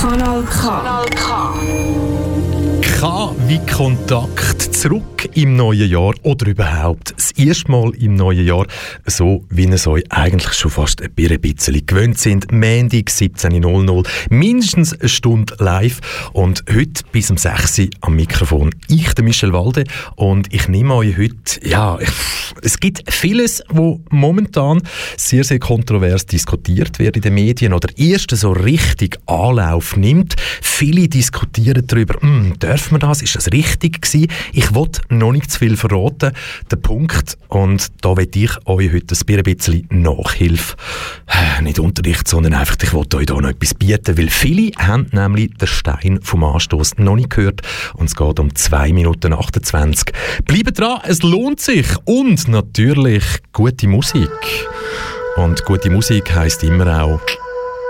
Kanal K. K wie Kontakt zurück im neuen Jahr oder überhaupt das erste Mal im neuen Jahr, so wie ihr es euch eigentlich schon fast ein bisschen gewöhnt sind. Montag 17.00, mindestens eine Stunde live und heute bis um 6 Uhr am Mikrofon. Ich, der Michel Walde und ich nehme euch heute, ja, es gibt vieles, wo momentan sehr, sehr kontrovers diskutiert wird in den Medien oder erst so richtig Anlauf nimmt. Viele diskutieren darüber, hm, dürfen wir das? Ist das richtig gewesen? Ich wollte noch nicht zu viel verraten. Der Punkt, und da will ich euch heute ein bisschen Nachhilfe, äh, nicht Unterricht, sondern einfach, ich wollte euch da noch etwas bieten, weil viele haben nämlich den Stein vom Anstoß noch nicht gehört und es geht um 2 Minuten 28. Bleibt dran, es lohnt sich und natürlich gute Musik. Und gute Musik heisst immer auch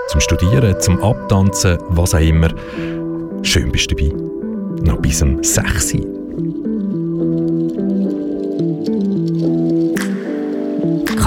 zum Studieren, zum Abtanzen, was auch immer. Schön bist du dabei. Noch bis zum 6 Uhr.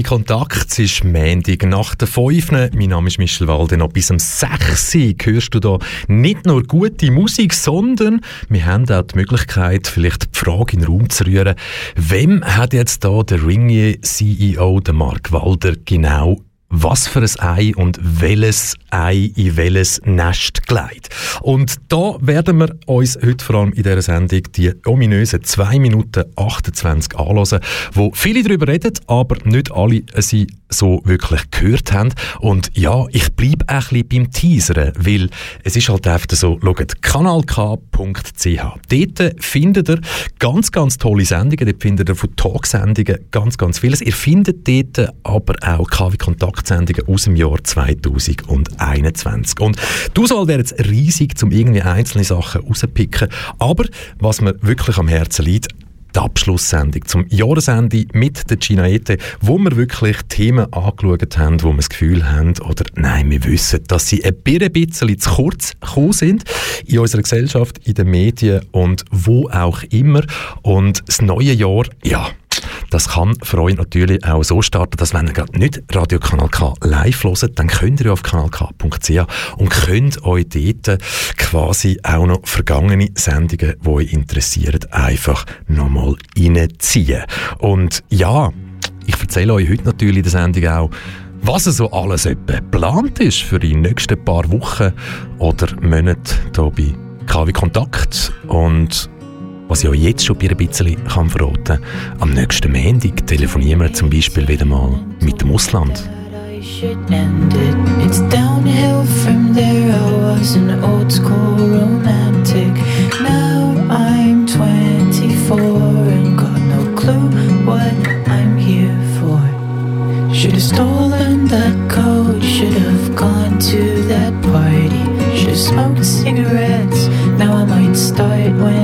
Wie Kontakt. Es ist Montag nach der 5. Mein Name ist Michel Walde. Noch bis um 6 Uhr hörst du da nicht nur gute Musik, sondern wir haben auch die Möglichkeit, vielleicht die Frage in den Raum zu rühren. Wem hat jetzt da der Ringier CEO, der Mark Walder, genau was für ein Ei und welches Ei in welches Nest gelegt. Und da werden wir uns heute vor allem in dieser Sendung die ominösen 2 Minuten 28 anhören, wo viele darüber reden, aber nicht alle sie so wirklich gehört haben. Und ja, ich bleibe ein bisschen beim Teasern, weil es ist halt einfach so, schaut kanalk.ch. Dort findet ihr ganz, ganz tolle Sendungen, dort findet ihr von Talksendungen ganz, ganz vieles. Ihr findet dort aber auch KW-Kontaktsendungen aus dem Jahr 2021. Und die Auswahl wäre jetzt riesig, um irgendwie einzelne Sachen rauszupicken. Aber was mir wirklich am Herzen liegt, die Abschlusssendung zum Jahresende mit der Ginaete, wo wir wirklich Themen angeschaut haben, wo wir das Gefühl haben, oder nein, wir wissen, dass sie ein bisschen zu kurz gekommen sind in unserer Gesellschaft, in den Medien und wo auch immer. Und das neue Jahr, ja, das kann für euch natürlich auch so starten, dass wenn ihr gerade nicht Radio Kanal K live hört, dann könnt ihr auf kanalk.ch und könnt euch dort quasi auch noch vergangene Sendungen, die euch interessieren, einfach nochmal reinziehen. Und ja, ich erzähle euch heute natürlich in der Sendung auch, was so alles geplant ist für die nächsten paar Wochen oder Monate hier bei KW Kontakt und was ich euch jetzt schon ein bisschen verraten kann. Am nächsten Montag telefonieren wir zum Beispiel wieder mal mit dem Ausland. It's downhill from there. I was an old school romantic. Now I'm 24 and got no clue what I'm here for. Should have stolen that coat, should have gone to that party. Should have smoked cigarettes. Now I might start when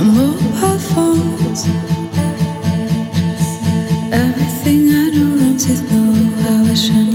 I don't by phones. Everything I do wrong how I should.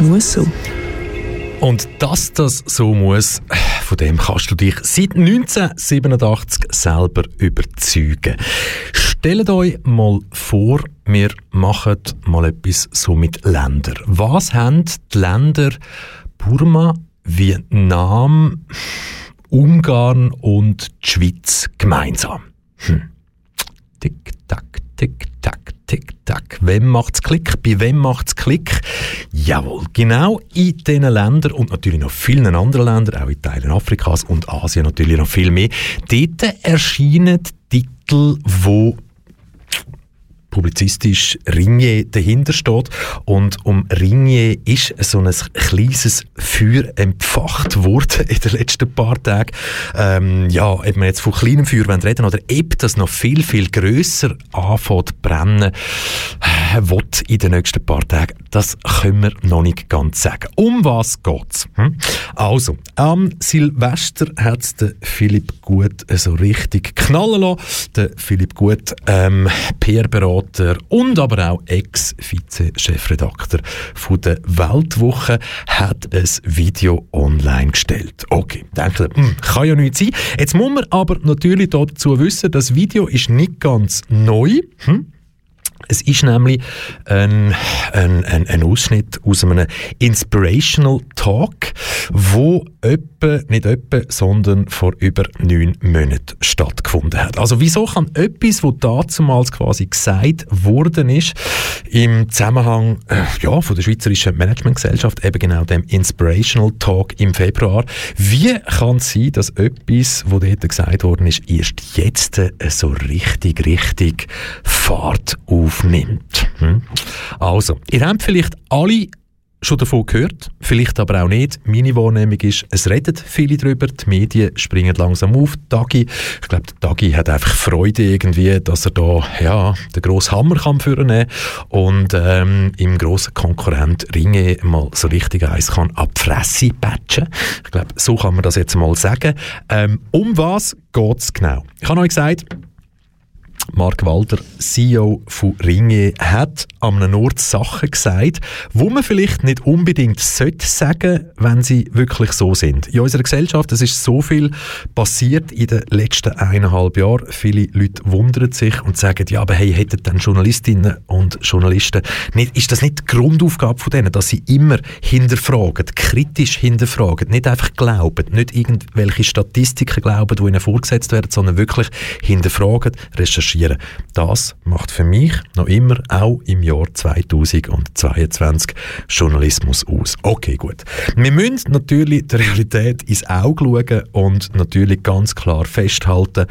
Das muss so. Und dass das so muss, von dem kannst du dich seit 1987 selber überzeugen. Stellt euch mal vor, wir machen mal etwas so mit Ländern. Was haben die Länder Burma, Vietnam, Ungarn und die Schweiz gemeinsam? Hm. Tick, tack, tick, tack. Wem macht's Klick? Bei wem macht's Klick? Jawohl, genau in diesen Ländern und natürlich noch vielen anderen Ländern, auch in Teilen Afrikas und Asien natürlich noch viel mehr. Dort erscheinen Titel, wo publizistisch Ringier dahinter steht. Und um Ringier ist so ein kleines Feuer entfacht worden in den letzten paar Tagen. Ähm, ja, ob wir jetzt von kleinem Feuer reden oder ob das noch viel, viel grösser anfängt zu brennen, äh, wird in den nächsten paar Tagen, das können wir noch nicht ganz sagen. Um was geht's? Hm? Also, am Silvester hat es Philipp Gut so richtig knallen lassen. Der Philipp Gut, ähm, PR-Berater Berater und aber auch Ex-Vize-Chefredakteur der Weltwoche, hat ein Video online gestellt. Okay, denke, hm, kann ja nicht sein. Jetzt muss man aber natürlich dazu wissen, das Video ist nicht ganz neu. Hm? Es ist nämlich ein, ein, ein, ein, Ausschnitt aus einem Inspirational Talk, wo etwa, nicht etwa, sondern vor über neun Monaten stattgefunden hat. Also wieso kann etwas, was damals quasi gesagt worden ist, im Zusammenhang äh, ja, von der Schweizerischen Managementgesellschaft, eben genau dem Inspirational Talk im Februar, wie kann es sein, dass etwas, was dort gesagt worden ist, erst jetzt äh, so richtig, richtig Fahrt auf aufnimmt. Hm? Also, ihr habt vielleicht alle schon davon gehört, vielleicht aber auch nicht. Meine Wahrnehmung ist, es redet viele darüber, die Medien springen langsam auf. Dagi, ich glaube, Dagi hat einfach Freude irgendwie, dass er da ja, den grossen Hammer kann führen und ähm, im grossen Konkurrent Ringe mal so richtig eins kann ab Fresse patchen. Ich glaube, so kann man das jetzt mal sagen. Ähm, um was geht es genau? Ich habe euch gesagt, Mark Walder, CEO von Ringe, hat an einem Ort Sachen gesagt, wo man vielleicht nicht unbedingt sollte sagen, wenn sie wirklich so sind. In unserer Gesellschaft, es ist so viel passiert in den letzten eineinhalb Jahren. Viele Leute wundern sich und sagen, ja, aber hey, hätten dann Journalistinnen und Journalisten nicht, ist das nicht die Grundaufgabe von denen, dass sie immer hinterfragen, kritisch hinterfragen, nicht einfach glauben, nicht irgendwelche Statistiken glauben, die ihnen vorgesetzt werden, sondern wirklich hinterfragen, recherchieren, recherchieren. Das macht für mich noch immer, auch im Jahr 2022, Journalismus aus. Okay, gut. Wir müssen natürlich der Realität ins Auge schauen und natürlich ganz klar festhalten,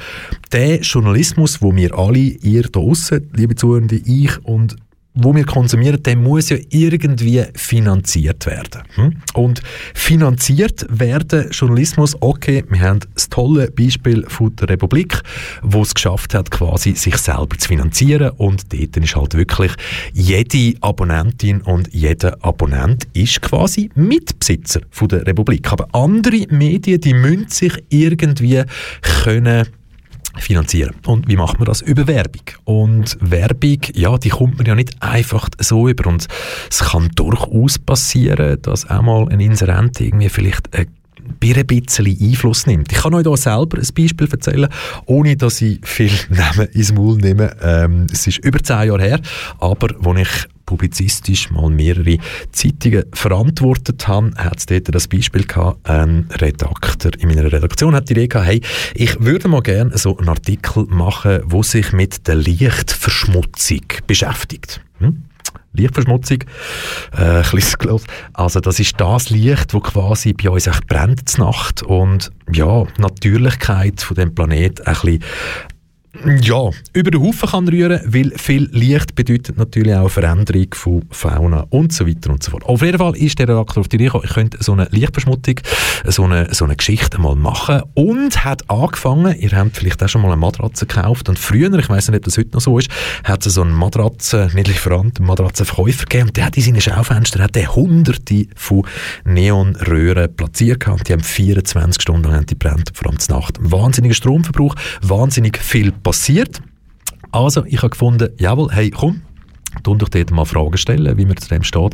der Journalismus, wo wir alle, ihr da draussen, liebe Zuhörende, ich und wo wir konsumieren, der muss ja irgendwie finanziert werden. Hm? Und finanziert werden Journalismus, okay, wir haben das tolle Beispiel von der Republik, wo es geschafft hat, quasi sich selber zu finanzieren und dort ist halt wirklich jede Abonnentin und jeder Abonnent ist quasi Mitbesitzer von der Republik. Aber andere Medien, die müssen sich irgendwie können finanzieren. Und wie macht man das? Über Werbung. Und Werbung, ja, die kommt man ja nicht einfach so über. Und es kann durchaus passieren, dass auch mal ein Inserent irgendwie vielleicht ein ein bisschen Einfluss nimmt. Ich kann euch hier selber ein Beispiel erzählen, ohne dass ich viel Namen ins Maul nehme. Ähm, es ist über zehn Jahre her, aber als ich publizistisch mal mehrere Zeitungen verantwortet habe, hat es dort das Beispiel gehabt, ein Redakteur in meiner Redaktion hat die Idee gehabt, hey, ich würde mal gerne so einen Artikel machen, wo sich mit der Lichtverschmutzung beschäftigt. Hm? Lichtverschmutzung, äh, Also das ist das Licht, das quasi bei uns echt brennt Nacht. Und ja, die Natürlichkeit von dem Planet ein bisschen ja, über den Haufen kann rühren, weil viel Licht bedeutet natürlich auch Veränderung von Fauna und so weiter und so fort. Auf jeden Fall ist der Redakteur auf die Idee ich könnte so eine Lichtverschmutzung, so eine, so eine Geschichte mal machen und hat angefangen, ihr habt vielleicht auch schon mal eine Matratze gekauft und früher, ich weiß nicht, ob das heute noch so ist, hat es so einen Matratze, nicht lieferant, einen Matratzenverkäufer gegeben und der hat in seinen Schaufenstern hat der hunderte von Neonröhren platziert gehabt. Die haben 24 Stunden lang die brennt, vor allem Nacht. Wahnsinniger Stromverbrauch, wahnsinnig viel passiert. Also, ich habe gefunden, jawohl, hey, komm, und euch dort mal Fragen stellen, wie man zu dem steht.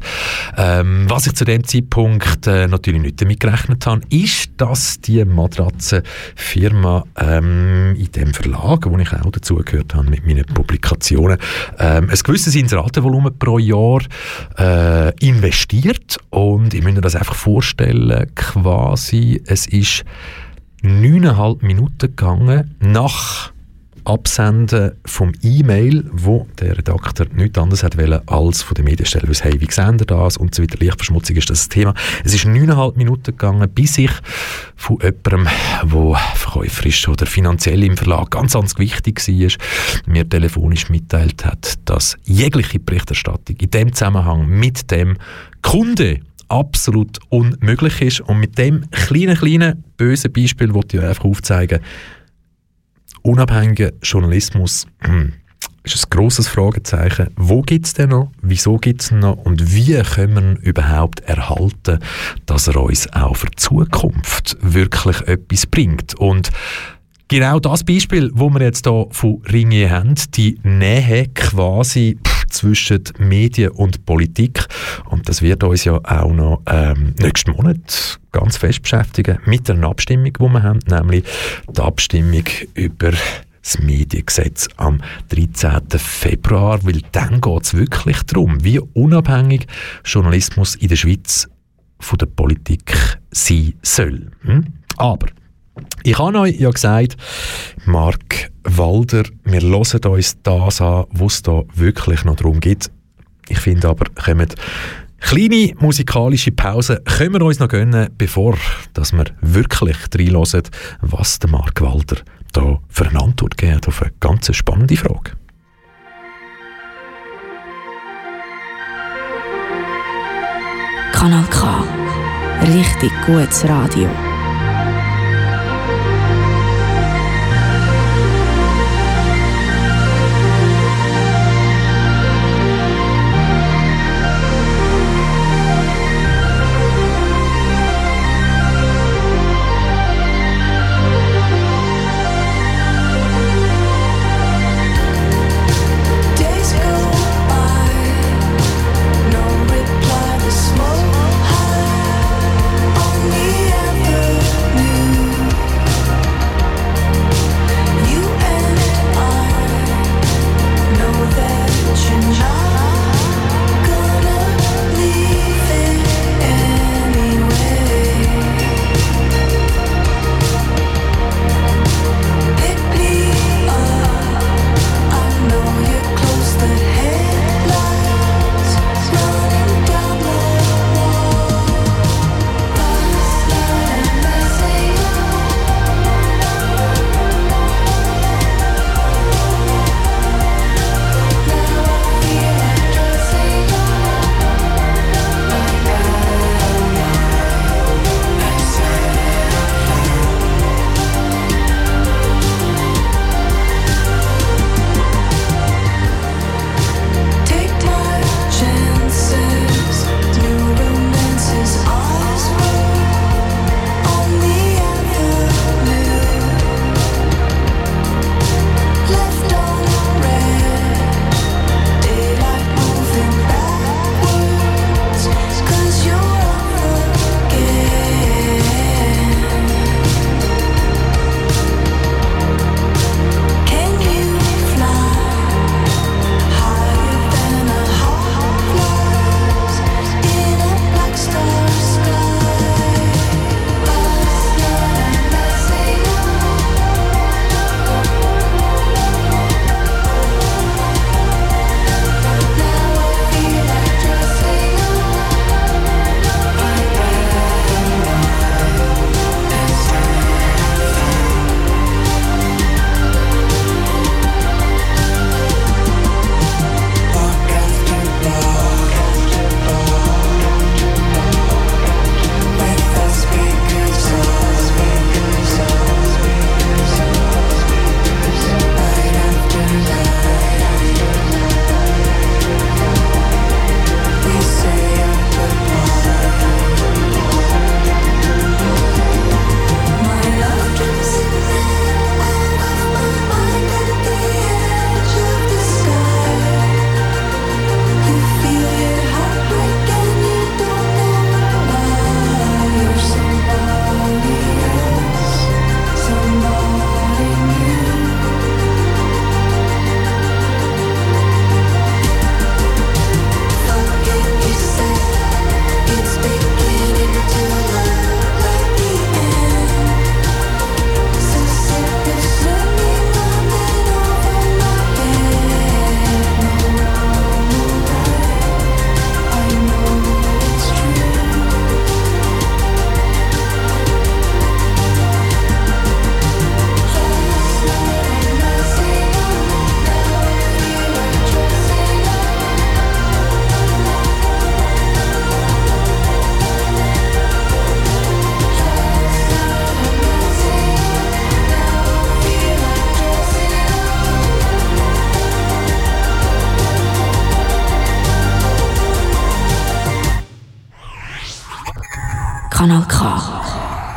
Ähm, was ich zu dem Zeitpunkt äh, natürlich nicht damit gerechnet habe, ist, dass die Matratzenfirma ähm, in dem Verlag, wo ich auch dazugehört habe mit meinen Publikationen, ähm, ein gewisses Inseratenvolumen pro Jahr äh, investiert und ich müsste mir das einfach vorstellen, quasi, es ist neuneinhalb Minuten gegangen nach Absenden vom E-Mail, wo der Redakteur nichts anderes hat wollen, als von der Medienstelle wissen, hey, wie sehen ihr das und so weiter. Lichtverschmutzung ist das Thema. Es ist neuneinhalb Minuten gegangen, bis ich von jemandem, der verkäuferisch oder finanziell im Verlag ganz, ganz wichtig war, mir telefonisch mitteilt hat, dass jegliche Berichterstattung in dem Zusammenhang mit dem Kunde absolut unmöglich ist. Und mit dem kleinen, kleinen, bösen Beispiel wollte ich einfach aufzeigen, unabhängiger Journalismus hm, ist ein grosses Fragezeichen. Wo gibt es denn noch? Wieso gibt es noch? Und wie können wir ihn überhaupt erhalten, dass er uns auch für die Zukunft wirklich etwas bringt? Und genau das Beispiel, wo wir jetzt hier von Ringier haben, die Nähe quasi zwischen Medien und Politik. Und das wird uns ja auch noch ähm, nächsten Monat ganz fest beschäftigen mit einer Abstimmung, die wir haben, nämlich die Abstimmung über das Mediengesetz am 13. Februar, weil dann geht es wirklich darum, wie unabhängig Journalismus in der Schweiz von der Politik sein soll. Hm? Aber ich habe euch ja gesagt, Mark Walder, wir hören uns das an, was es da wirklich noch darum geht. Ich finde aber, kommen kleine musikalische Pause können wir uns noch gönnen, bevor dass wir wirklich reinhören, was der Mark Walder da für eine Antwort gibt auf eine ganz spannende Frage. Kanal K. Richtig gutes Radio.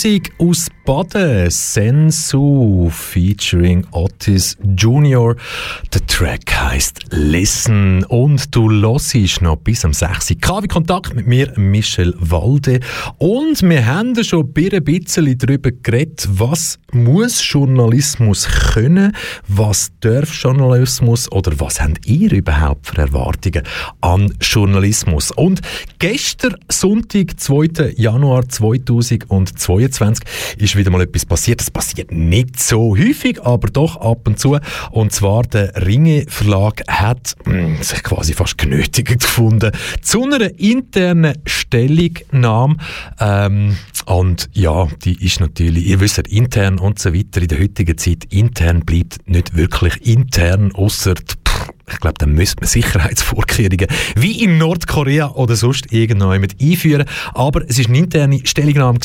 muziek Baden, Sensu featuring Otis Junior. Der Track heißt Listen und du hörst noch bis am 6. KW Kontakt mit mir, Michel Walde. Und wir haben schon ein bisschen darüber geredet, was muss Journalismus können, was darf Journalismus oder was habt ihr überhaupt für Erwartungen an Journalismus? Und gestern, Sonntag, 2. Januar 2022, ist wieder mal etwas passiert. Das passiert nicht so häufig, aber doch ab und zu. Und zwar der Ringe Verlag hat mh, hm, sich quasi fast genötigt gefunden zu einer internen Stellungnahme. Ähm, und ja, die ist natürlich, ihr wisst, intern und so weiter in der heutigen Zeit, intern bleibt nicht wirklich intern, außer ich glaube, dann müsste man Sicherheitsvorkehrungen wie in Nordkorea oder sonst irgendjemand einführen. Aber es war eine interne Stellungnahme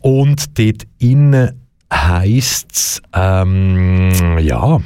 und dort innen heisst es, ähm, ja,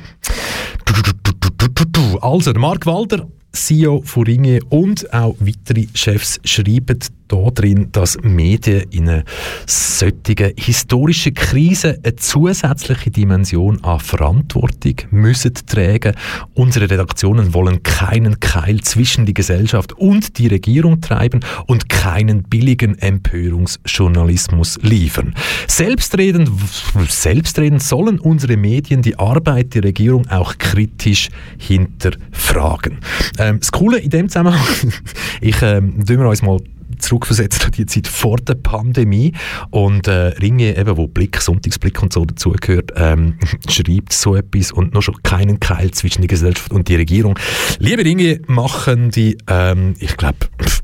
also Mark Walder CEO von Ringe und auch weitere Chefs schreiben da drin, dass Medien in einer solchen historischen Krise eine zusätzliche Dimension an Verantwortung müssen tragen. Unsere Redaktionen wollen keinen Keil zwischen die Gesellschaft und die Regierung treiben und keinen billigen Empörungsjournalismus liefern. Selbstredend, selbstredend sollen unsere Medien die Arbeit der Regierung auch kritisch hinterfragen. Ähm, das Coole in dem Zusammenhang, ich ähm, wir uns mal zurückversetzt an die Zeit vor der Pandemie und äh, Ringe, eben, wo Blick, Sonntagsblick und so dazugehört, ähm, schreibt so etwas und noch schon keinen Keil zwischen der Gesellschaft und die Regierung. Liebe Ringe, machen die, ähm, ich glaube,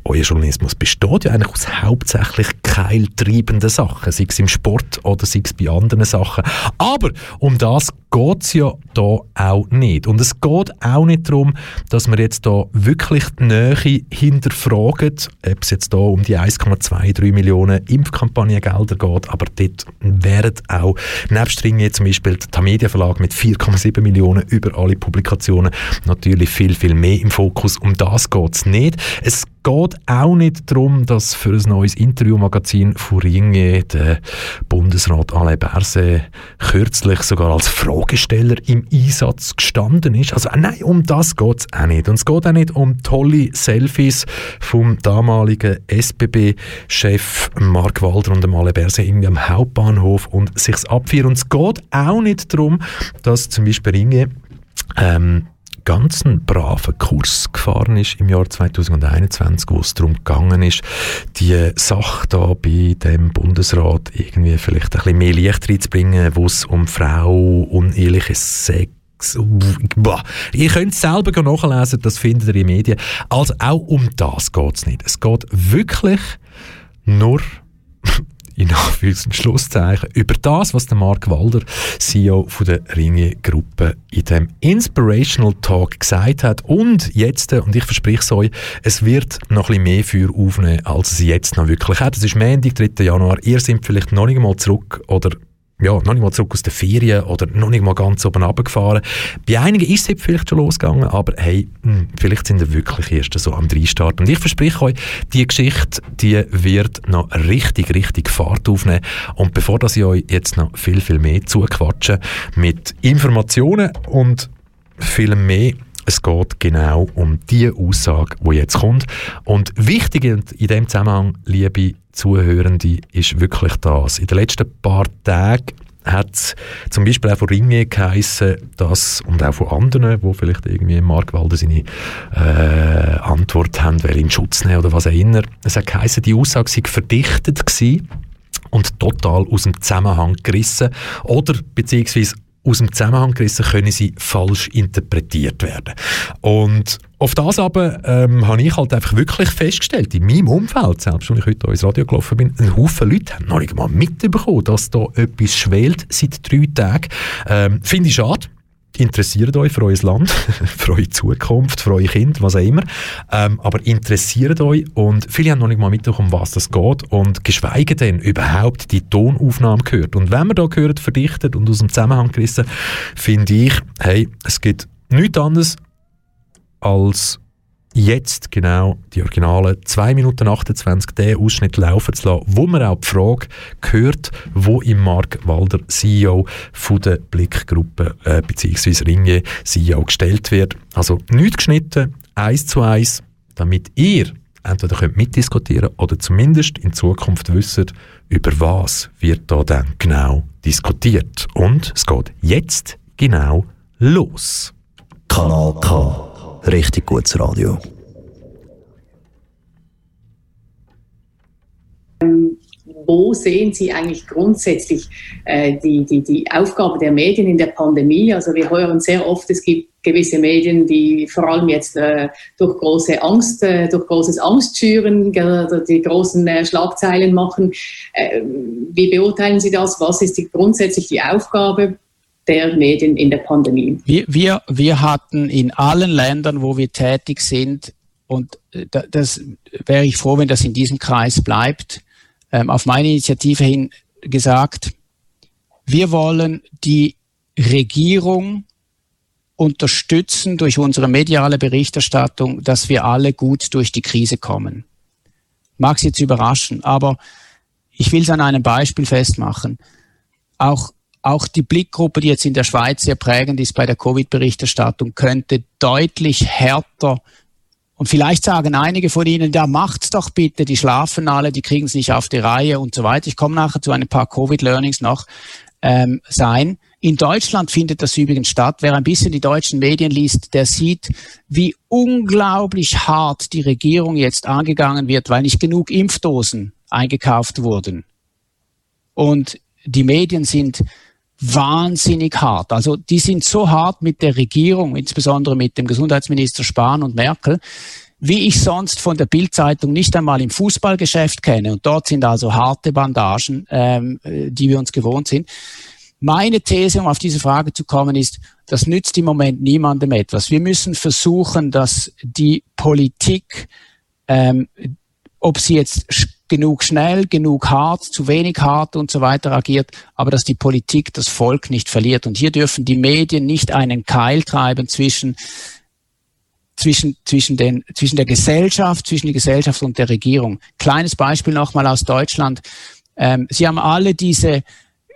euer Journalismus besteht ja eigentlich aus hauptsächlich keiltreibenden Sachen, sei es im Sport oder sei es bei anderen Sachen. Aber um das geht es ja da auch nicht. Und es geht auch nicht darum, dass wir jetzt da wirklich die Nähe hinterfragen, ob es jetzt da um die 1,23 Millionen Impfkampagnengelder geht, aber dort werden auch nebst Ringe zum Beispiel der Tamedia Verlag mit 4,7 Millionen über alle Publikationen natürlich viel, viel mehr im Fokus. Um das geht es nicht. Es geht auch nicht darum, dass für ein neues Interviewmagazin von Ringe der Bundesrat Alain Berset kürzlich sogar als Fragesteller im Einsatz gestanden ist. Also nein, um das geht es auch nicht. Und es geht auch nicht um tolle Selfies vom damaligen SBB-Chef Mark Walder und dem Alain Berset irgendwie am Hauptbahnhof und sich's abfeiern. Und es geht auch nicht darum, dass zum Beispiel Ringe ähm, ganz einen braven Kurs gefahren ist im Jahr 2021, wo es darum gegangen ist, die Sache da bei dem Bundesrat irgendwie vielleicht ein bisschen mehr Licht reinzubringen, wo es um Frau, unehrliches Sex Ihr könnt es selber nachlesen, das findet ihr in den Medien. Also auch um das geht es nicht. Es geht wirklich nur in Anführungs- Schlusszeichen, über das, was der Mark Walder, CEO von der Ringe-Gruppe, in dem Inspirational Talk gesagt hat. Und jetzt, und ich verspreche es euch, es wird noch ein bisschen mehr Feuer aufnehmen, als es jetzt noch wirklich hat. Es ist Montag, 3. Januar. Ihr seid vielleicht noch nicht mal zurück oder ja, noch nicht mal zurück aus den Ferien oder noch nicht mal ganz oben runtergefahren. Bei einigen ist es vielleicht schon losgegangen, aber hey, mh, hm, vielleicht sind wir wirklich erst so am Dreistart. Und ich verspreche euch, die Geschichte, die wird noch richtig, richtig Fahrt aufnehmen. Und bevor dass ich euch jetzt noch viel, viel mehr zuquatsche mit Informationen und viel mehr es geht genau um die Aussage, die jetzt kommt. Und wichtig in dem Zusammenhang, liebe Zuhörende, ist wirklich das. In den letzten paar Tagen hat es zum Beispiel auch von Ringe geheissen, dass, und auch von anderen, die vielleicht irgendwie im Markwalder seine äh, Antwort haben, weil in Schutz nehmen oder was auch immer. Es hat geheissen, die Aussage sei verdichtet gewesen und total aus dem Zusammenhang gerissen oder beziehungsweise aus dem Zusammenhang gerissen, können sie falsch interpretiert werden. Und auf das aber ähm, habe ich halt einfach wirklich festgestellt, in meinem Umfeld, selbst als ich heute ins Radio gelaufen bin, ein Haufen Leute haben noch nicht mal mitbekommen, dass da etwas schwelt seit drei Tagen. Ähm, Finde ich schade interessiert euch für euer Land, für eure Zukunft, für eure Kinder, was auch immer. Ähm, aber interessiert euch und viele haben noch nicht mal mitbekommen, um was das geht und geschweige denn überhaupt die Tonaufnahme gehört. Und wenn man da gehört, verdichtet und aus dem Zusammenhang gerissen, finde ich, hey, es gibt nichts anderes als jetzt genau die originalen 2 Minuten 28 den Ausschnitt laufen zu lassen, wo man auch die Frage hört, wo im Mark Walder CEO von der Blickgruppe äh, bzw. Ringe CEO gestellt wird. Also nicht geschnitten, eins zu eins, damit ihr entweder könnt mitdiskutieren oder zumindest in Zukunft wisst, über was wird da dann genau diskutiert. Und es geht jetzt genau los. Kanal K richtig gutes Radio. Wo sehen Sie eigentlich grundsätzlich äh, die, die, die Aufgabe der Medien in der Pandemie? Also wir hören sehr oft, es gibt gewisse Medien, die vor allem jetzt äh, durch große Angst, äh, durch großes Angstschüren die großen Schlagzeilen machen. Wie beurteilen Sie das? Was ist die, grundsätzlich die Aufgabe der Medien in der Pandemie. Wir, wir, wir hatten in allen Ländern, wo wir tätig sind, und äh, das wäre ich froh, wenn das in diesem Kreis bleibt, ähm, auf meine Initiative hin gesagt, wir wollen die Regierung unterstützen durch unsere mediale Berichterstattung, dass wir alle gut durch die Krise kommen. Mag es jetzt überraschen, aber ich will es an einem Beispiel festmachen. Auch auch die Blickgruppe, die jetzt in der Schweiz sehr prägend ist bei der Covid-Berichterstattung, könnte deutlich härter und vielleicht sagen einige von Ihnen, ja, macht's doch bitte, die schlafen alle, die kriegen es nicht auf die Reihe und so weiter. Ich komme nachher zu ein paar Covid-Learnings noch ähm, sein. In Deutschland findet das übrigens statt. Wer ein bisschen die deutschen Medien liest, der sieht, wie unglaublich hart die Regierung jetzt angegangen wird, weil nicht genug Impfdosen eingekauft wurden. Und die Medien sind wahnsinnig hart. Also die sind so hart mit der Regierung, insbesondere mit dem Gesundheitsminister Spahn und Merkel, wie ich sonst von der Bildzeitung nicht einmal im Fußballgeschäft kenne. Und dort sind also harte Bandagen, ähm, die wir uns gewohnt sind. Meine These, um auf diese Frage zu kommen, ist, das nützt im Moment niemandem etwas. Wir müssen versuchen, dass die Politik, ähm, ob sie jetzt genug schnell, genug hart, zu wenig hart und so weiter agiert, aber dass die Politik das Volk nicht verliert. Und hier dürfen die Medien nicht einen Keil treiben zwischen zwischen, zwischen, den, zwischen der Gesellschaft, zwischen der Gesellschaft und der Regierung. Kleines Beispiel nochmal aus Deutschland. Ähm, Sie haben alle diese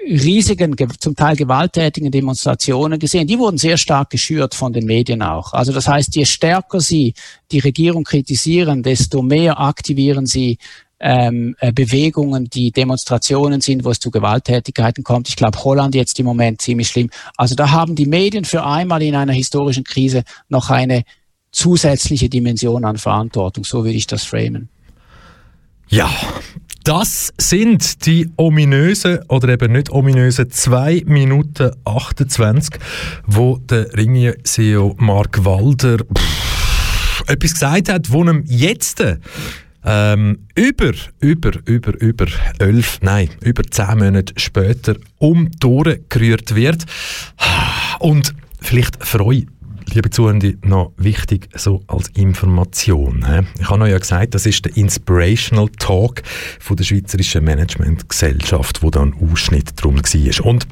riesigen, zum Teil gewalttätigen Demonstrationen gesehen. Die wurden sehr stark geschürt von den Medien auch. Also das heißt, je stärker Sie die Regierung kritisieren, desto mehr aktivieren Sie ähm, äh, Bewegungen, die Demonstrationen sind, wo es zu Gewalttätigkeiten kommt. Ich glaube, Holland jetzt im Moment ziemlich schlimm. Also da haben die Medien für einmal in einer historischen Krise noch eine zusätzliche Dimension an Verantwortung. So würde ich das framen. Ja, das sind die ominösen oder eben nicht ominösen 2 Minuten 28, wo der Ringier-CEO Mark Walder pff, etwas gesagt hat, wo ihm jetzt ähm, über, über, über, über elf, nein, über zehn Monate später um Ohren gerührt wird. Und vielleicht freue liebe Zuhörende, noch wichtig so als Information. Ich habe euch ja gesagt, das ist der Inspirational Talk von der Schweizerischen Managementgesellschaft, wo dann Ausschnitt drum war. Und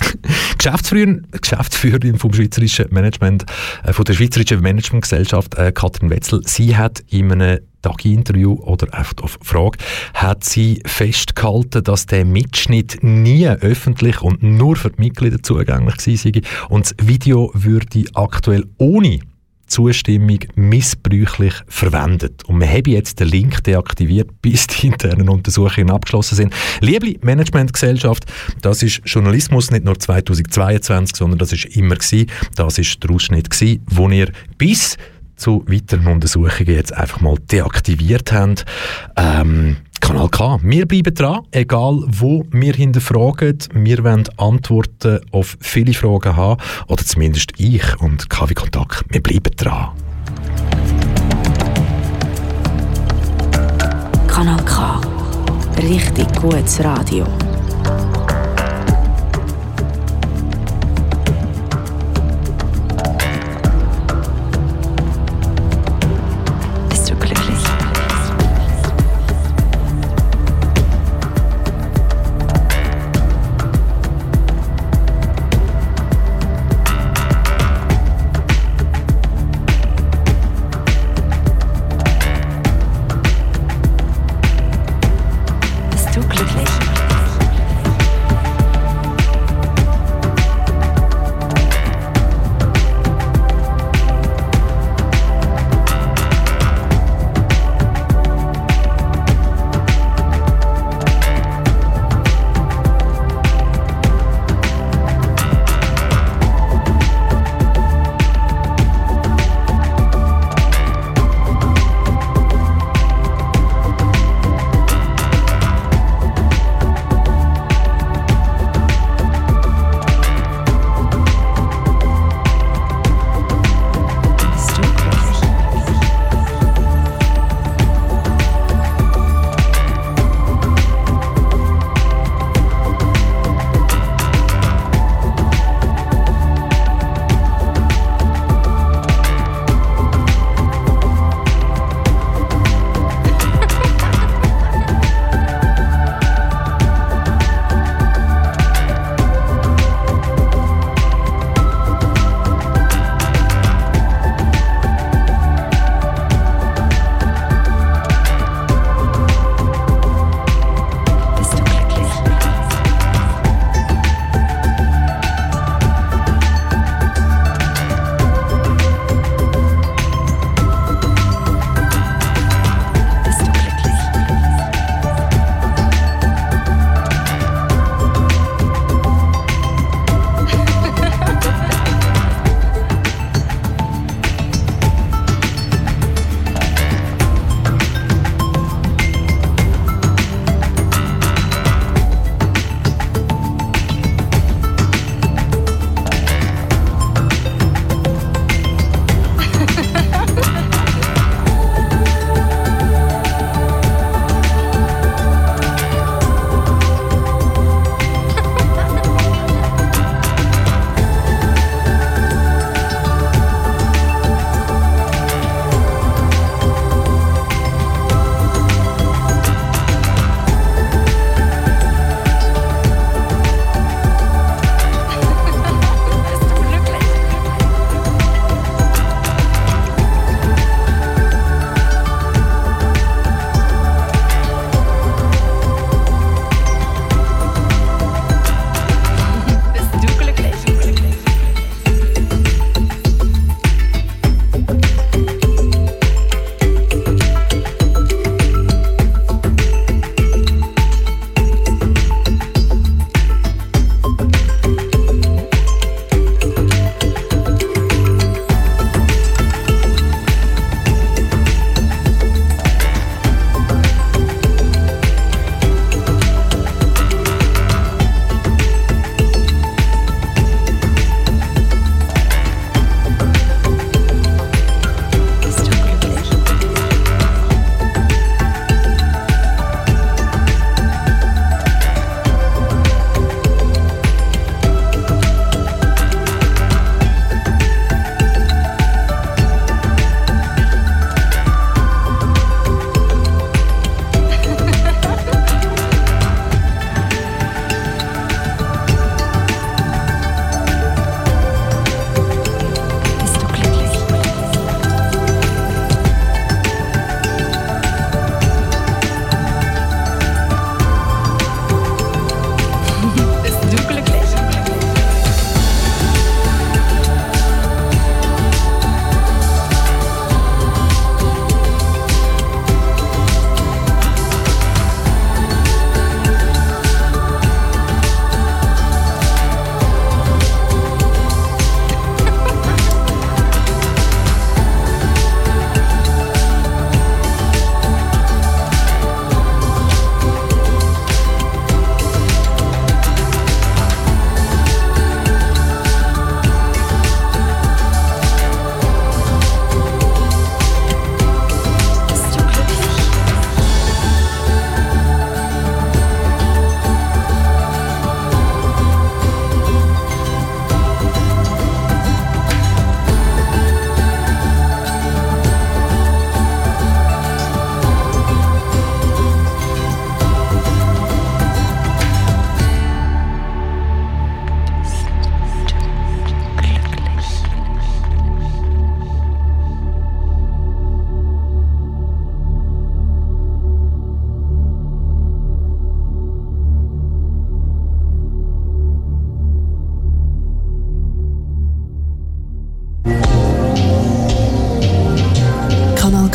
Geschäftsführerin, Geschäftsführerin vom Schweizerischen Management, äh, von der Schweizerischen Managementgesellschaft, äh, Katrin Wetzel, sie hat in einem Tag-Interview oder auf Frage, hat sie festgehalten, dass der Mitschnitt nie öffentlich und nur für die Mitglieder zugänglich sei und das Video würde aktuell ohne Zustimmung missbräuchlich verwendet. Und wir haben jetzt den Link deaktiviert, bis die internen Untersuchungen abgeschlossen sind. Liebe Managementgesellschaft, das ist Journalismus nicht nur 2022, sondern das ist immer gewesen. Das ist der Ausschnitt gewesen, wo ihr bis zu weiteren Untersuchungen jetzt einfach mal deaktiviert haben. Ähm, Kanal K. Wir bleiben dran, egal wo wir hinterfragen. Wir wollen Antworten auf viele Fragen haben, oder zumindest ich und KW Kontakt. Wir bleiben dran. Kanal K. Richtig gutes Radio.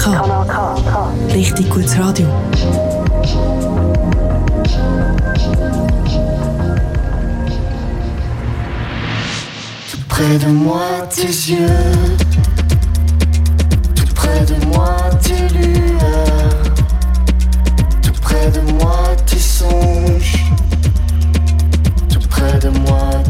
Kanal Richtig gutes Radio. Tout près de moi tes yeux, tout près de moi tes lueurs, tout près de moi tes songes, tout près de moi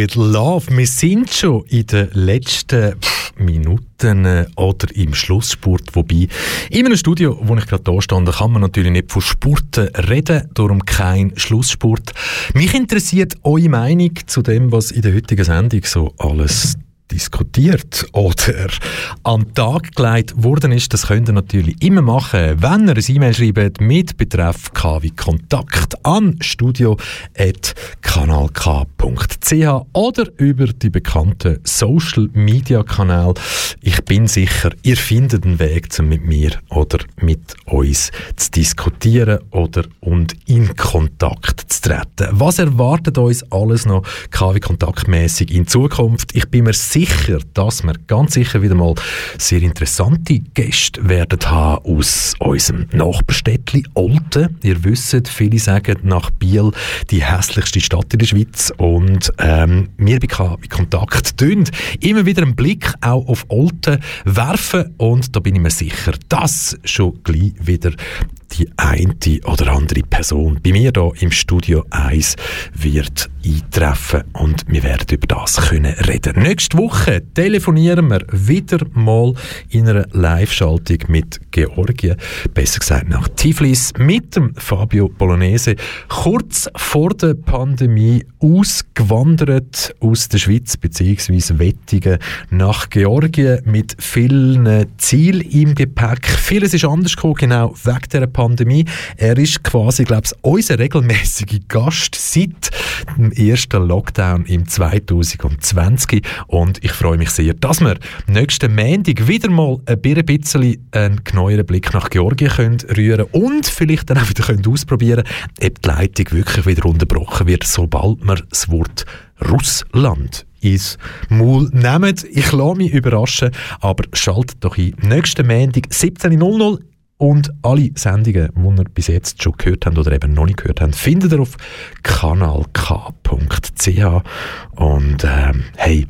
With Love. Wir sind schon in den letzten Minuten äh, oder im Schlussspurt. Wobei, in einem Studio, wo ich gerade da stand, kann man natürlich nicht von Spurten reden, darum kein Schlussspurt. Mich interessiert eure Meinung zu dem, was in der heutigen Sendung so alles diskutiert oder an den Tag gelegt worden ist, das könnt ihr natürlich immer machen, wenn ihr ein E-Mail schreibt mit Betreff KW Kontakt an studio.kanalk.ch oder über die bekannten Social Media Kanäle. Ich bin sicher, ihr findet einen Weg, um mit mir oder mit uns zu diskutieren oder und in Kontakt zu treten. Was erwartet uns alles noch KW kontaktmäßig in Zukunft? Ich bin mir sicher, sicher, dass wir ganz sicher wieder mal sehr interessante Gäste werden haben aus unserem Nachbarstädtli Olten. Ihr wisst, viele sagen nach Biel die hässlichste Stadt in der Schweiz und ähm, wir bei Kontakt tun immer wieder einen Blick auch auf Olten werfen und da bin ich mir sicher, dass schon gleich wieder die eine oder andere Person bei mir hier im Studio 1 wird eintreffen und wir werden über das können reden. Nächste Woche telefonieren wir wieder mal in einer Live-Schaltung mit Georgien, besser gesagt nach Tiflis, mit dem Fabio Bolognese, kurz vor der Pandemie ausgewandert aus der Schweiz bzw. Wettigen nach Georgien mit vielen Zielen im Gepäck. Vieles ist anders gekommen, genau wegen der Pandemie. Er ist quasi, glaube ich, unser regelmäßiger Gast seit dem ersten Lockdown im 2020 und ich freue mich sehr, dass wir nächsten Montag wieder mal ein bisschen einen neueren Blick nach Georgien können rühren und vielleicht dann auch wieder können ausprobieren ob die Leitung wirklich wieder unterbrochen wird, sobald wir das Wort Russland ins Maul nehmen. Ich lasse mich überraschen, aber schaltet doch ein. Nächsten Montag 17.00 und alle Sendungen, die ihr bis jetzt schon gehört habt oder eben noch nicht gehört habt, findet ihr auf kanalk.ch. Und ähm, hey,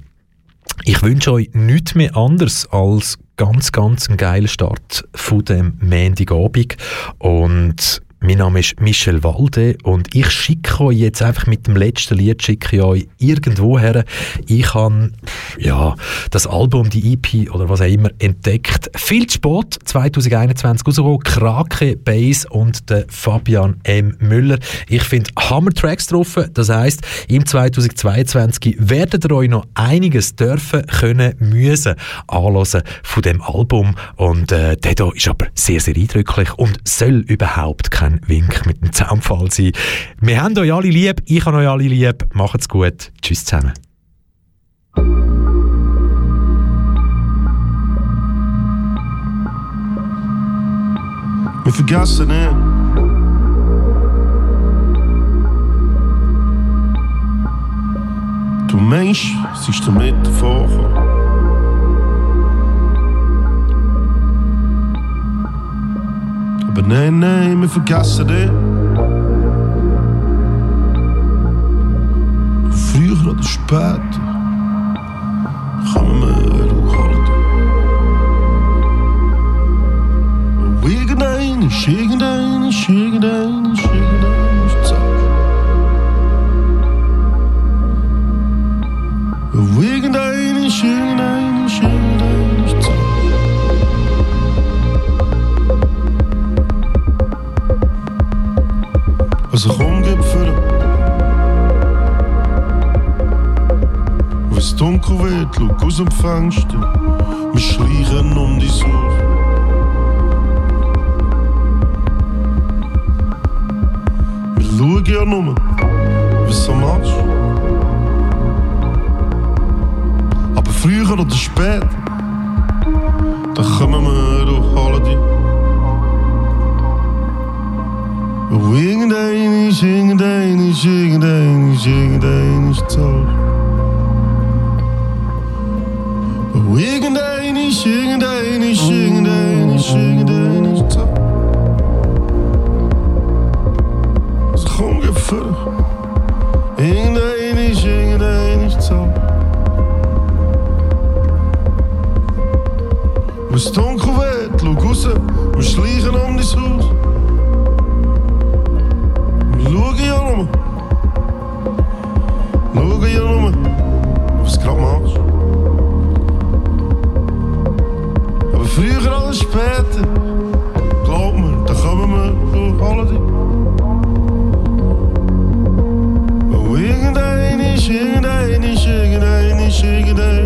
ich wünsche euch nichts mehr anderes als ganz, ganz einen geilen Start von dem Montagabend. Und mein Name ist Michel Walde und ich schicke euch jetzt einfach mit dem letzten Lied schicke ich euch irgendwo her. Ich habe ja, das Album, die EP oder was auch immer entdeckt. Viel spät, 2021 rausgekommen, Krake, Bass und der Fabian M. Müller. Ich finde Hammer Tracks drauf. Das heisst, im 2022 werdet ihr euch noch einiges dürfen, können, müssen anhören von dem Album. Und äh, der hier ist aber sehr, sehr eindrücklich und soll überhaupt kein ein Wink mit dem Zaunfall sein. Wir haben euch alle lieb, ich habe euch alle lieb. Macht's gut. Tschüss zusammen. Wir vergessen nicht. Du Mensch, sie ist damit vorgekommen. Aber nein, nein, wir vergessen dich. Früher oder später kommen wir. Und irgendein ist, irgendein ist, irgendein ist, irgendein ist. Und irgendein ist, irgendein ist, irgendein ist Zeit. Also komm, gib für es dunkel wird, schau aus dem Fenster. Wir schleichen um die Haus. Wir schauen ja nur, was du machst. Aber früher oder später, dann kommen wir und holen dich. Irgendein ist, irgendein ist, irgendein ist, irgendein ist Zeit. Irgendein ist, irgendein ist, irgendein ist, irgendein ist Zeit. Es kommt gefällig. Irgendein ist, irgendein şekilde